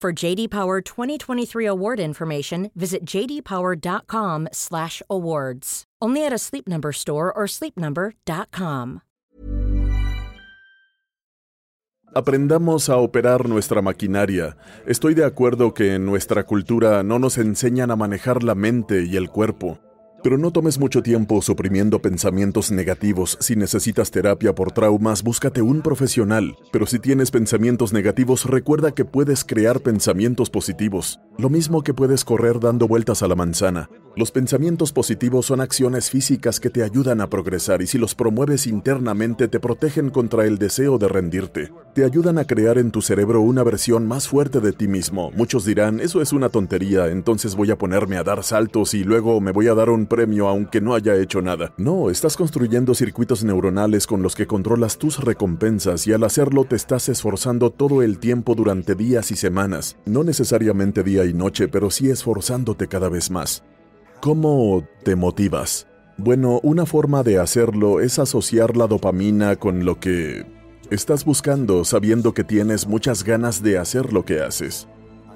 For JD Power 2023 award information, visit jdpower.com/awards. Only at a Sleep Number store or sleepnumber.com. Aprendamos a operar nuestra maquinaria. Estoy de acuerdo que en nuestra cultura no nos enseñan a manejar la mente y el cuerpo. Pero no tomes mucho tiempo suprimiendo pensamientos negativos. Si necesitas terapia por traumas, búscate un profesional. Pero si tienes pensamientos negativos, recuerda que puedes crear pensamientos positivos. Lo mismo que puedes correr dando vueltas a la manzana. Los pensamientos positivos son acciones físicas que te ayudan a progresar y si los promueves internamente te protegen contra el deseo de rendirte. Te ayudan a crear en tu cerebro una versión más fuerte de ti mismo. Muchos dirán, eso es una tontería, entonces voy a ponerme a dar saltos y luego me voy a dar un premio aunque no haya hecho nada. No, estás construyendo circuitos neuronales con los que controlas tus recompensas y al hacerlo te estás esforzando todo el tiempo durante días y semanas. No necesariamente día y noche, pero sí esforzándote cada vez más. ¿Cómo te motivas? Bueno, una forma de hacerlo es asociar la dopamina con lo que estás buscando sabiendo que tienes muchas ganas de hacer lo que haces.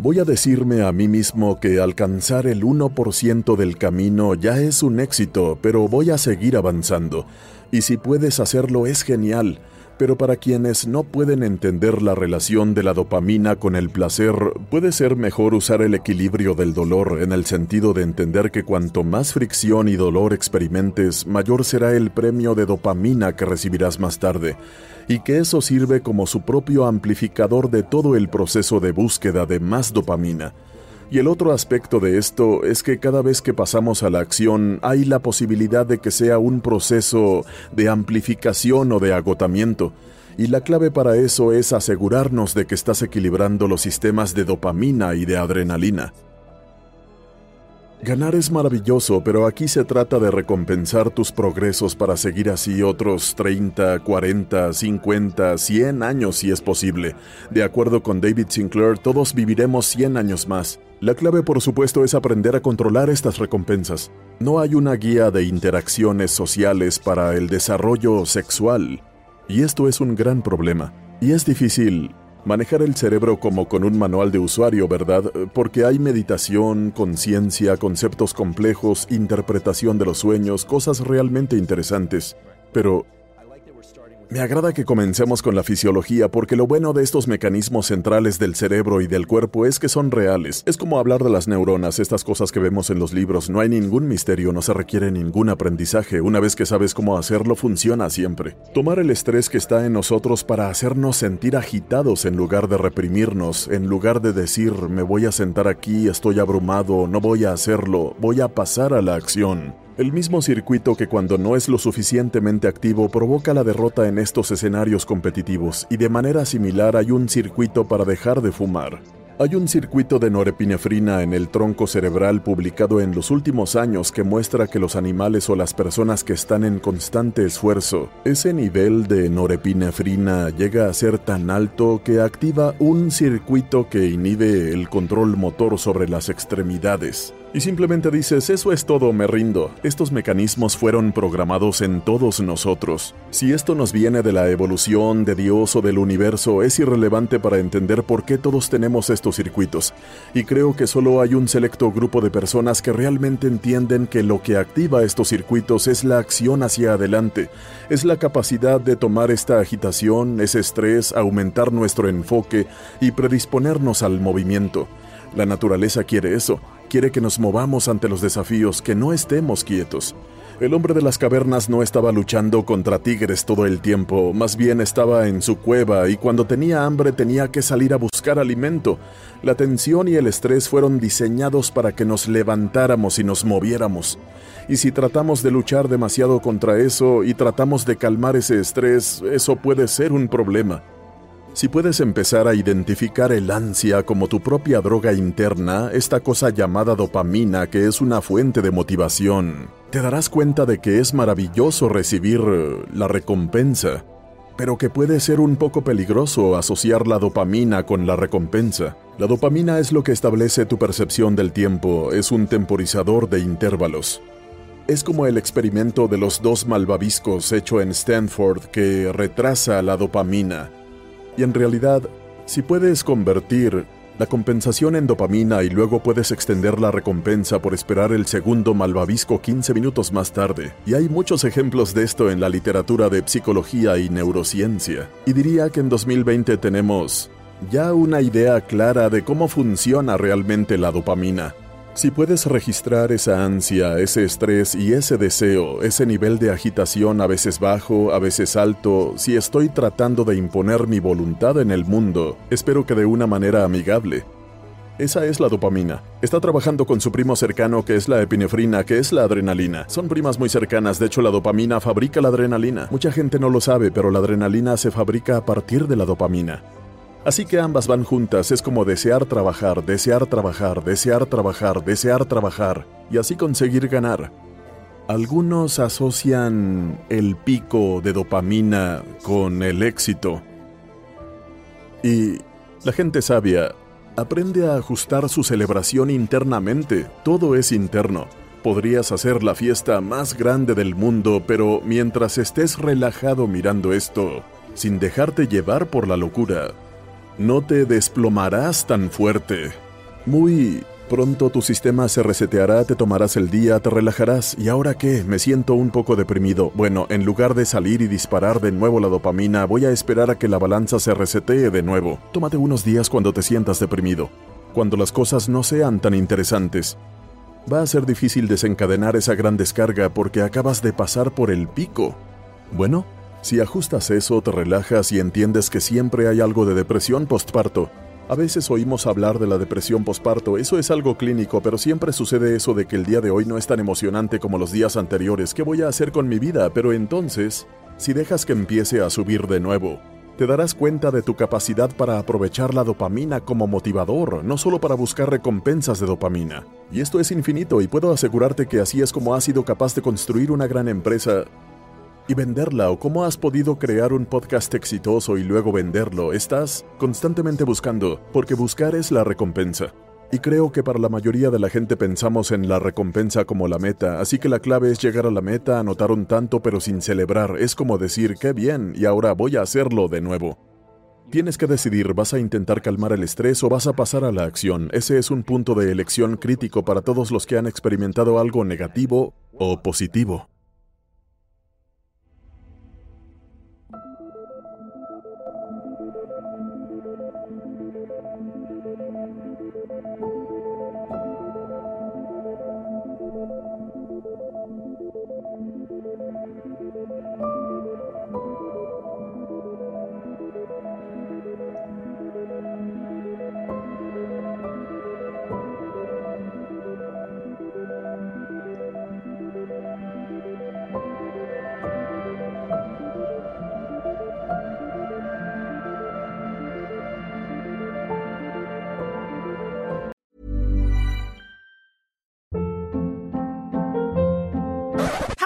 Voy a decirme a mí mismo que alcanzar el 1% del camino ya es un éxito, pero voy a seguir avanzando. Y si puedes hacerlo es genial, pero para quienes no pueden entender la relación de la dopamina con el placer, puede ser mejor usar el equilibrio del dolor en el sentido de entender que cuanto más fricción y dolor experimentes, mayor será el premio de dopamina que recibirás más tarde, y que eso sirve como su propio amplificador de todo el proceso de búsqueda de más dopamina. Y el otro aspecto de esto es que cada vez que pasamos a la acción hay la posibilidad de que sea un proceso de amplificación o de agotamiento. Y la clave para eso es asegurarnos de que estás equilibrando los sistemas de dopamina y de adrenalina. Ganar es maravilloso, pero aquí se trata de recompensar tus progresos para seguir así otros 30, 40, 50, 100 años si es posible. De acuerdo con David Sinclair, todos viviremos 100 años más. La clave, por supuesto, es aprender a controlar estas recompensas. No hay una guía de interacciones sociales para el desarrollo sexual. Y esto es un gran problema. Y es difícil manejar el cerebro como con un manual de usuario, ¿verdad? Porque hay meditación, conciencia, conceptos complejos, interpretación de los sueños, cosas realmente interesantes. Pero me agrada que comencemos con la fisiología porque lo bueno de estos mecanismos centrales del cerebro y del cuerpo es que son reales. Es como hablar de las neuronas, estas cosas que vemos en los libros. No hay ningún misterio, no se requiere ningún aprendizaje. Una vez que sabes cómo hacerlo, funciona siempre. Tomar el estrés que está en nosotros para hacernos sentir agitados en lugar de reprimirnos, en lugar de decir me voy a sentar aquí, estoy abrumado, no voy a hacerlo, voy a pasar a la acción. El mismo circuito que cuando no es lo suficientemente activo provoca la derrota en estos escenarios competitivos y de manera similar hay un circuito para dejar de fumar. Hay un circuito de norepinefrina en el tronco cerebral publicado en los últimos años que muestra que los animales o las personas que están en constante esfuerzo, ese nivel de norepinefrina llega a ser tan alto que activa un circuito que inhibe el control motor sobre las extremidades y simplemente dices, eso es todo, me rindo. Estos mecanismos fueron programados en todos nosotros. Si esto nos viene de la evolución, de Dios o del universo, es irrelevante para entender por qué todos tenemos estos circuitos. Y creo que solo hay un selecto grupo de personas que realmente entienden que lo que activa estos circuitos es la acción hacia adelante, es la capacidad de tomar esta agitación, ese estrés, aumentar nuestro enfoque y predisponernos al movimiento. La naturaleza quiere eso quiere que nos movamos ante los desafíos, que no estemos quietos. El hombre de las cavernas no estaba luchando contra tigres todo el tiempo, más bien estaba en su cueva y cuando tenía hambre tenía que salir a buscar alimento. La tensión y el estrés fueron diseñados para que nos levantáramos y nos moviéramos. Y si tratamos de luchar demasiado contra eso y tratamos de calmar ese estrés, eso puede ser un problema. Si puedes empezar a identificar el ansia como tu propia droga interna, esta cosa llamada dopamina que es una fuente de motivación, te darás cuenta de que es maravilloso recibir eh, la recompensa, pero que puede ser un poco peligroso asociar la dopamina con la recompensa. La dopamina es lo que establece tu percepción del tiempo, es un temporizador de intervalos. Es como el experimento de los dos malvaviscos hecho en Stanford que retrasa la dopamina y en realidad, si puedes convertir la compensación en dopamina y luego puedes extender la recompensa por esperar el segundo malvavisco 15 minutos más tarde. Y hay muchos ejemplos de esto en la literatura de psicología y neurociencia. Y diría que en 2020 tenemos ya una idea clara de cómo funciona realmente la dopamina. Si puedes registrar esa ansia, ese estrés y ese deseo, ese nivel de agitación a veces bajo, a veces alto, si estoy tratando de imponer mi voluntad en el mundo, espero que de una manera amigable. Esa es la dopamina. Está trabajando con su primo cercano que es la epinefrina, que es la adrenalina. Son primas muy cercanas, de hecho la dopamina fabrica la adrenalina. Mucha gente no lo sabe, pero la adrenalina se fabrica a partir de la dopamina. Así que ambas van juntas, es como desear trabajar, desear trabajar, desear trabajar, desear trabajar, y así conseguir ganar. Algunos asocian el pico de dopamina con el éxito. Y la gente sabia aprende a ajustar su celebración internamente, todo es interno. Podrías hacer la fiesta más grande del mundo, pero mientras estés relajado mirando esto, sin dejarte llevar por la locura, no te desplomarás tan fuerte. Muy pronto tu sistema se reseteará, te tomarás el día, te relajarás. ¿Y ahora qué? Me siento un poco deprimido. Bueno, en lugar de salir y disparar de nuevo la dopamina, voy a esperar a que la balanza se resetee de nuevo. Tómate unos días cuando te sientas deprimido, cuando las cosas no sean tan interesantes. Va a ser difícil desencadenar esa gran descarga porque acabas de pasar por el pico. Bueno, si ajustas eso, te relajas y entiendes que siempre hay algo de depresión postparto. A veces oímos hablar de la depresión postparto, eso es algo clínico, pero siempre sucede eso de que el día de hoy no es tan emocionante como los días anteriores. ¿Qué voy a hacer con mi vida? Pero entonces, si dejas que empiece a subir de nuevo, te darás cuenta de tu capacidad para aprovechar la dopamina como motivador, no solo para buscar recompensas de dopamina. Y esto es infinito y puedo asegurarte que así es como has sido capaz de construir una gran empresa y venderla o cómo has podido crear un podcast exitoso y luego venderlo. Estás constantemente buscando, porque buscar es la recompensa. Y creo que para la mayoría de la gente pensamos en la recompensa como la meta, así que la clave es llegar a la meta, anotar un tanto pero sin celebrar. Es como decir, qué bien, y ahora voy a hacerlo de nuevo. Tienes que decidir, ¿vas a intentar calmar el estrés o vas a pasar a la acción? Ese es un punto de elección crítico para todos los que han experimentado algo negativo o positivo.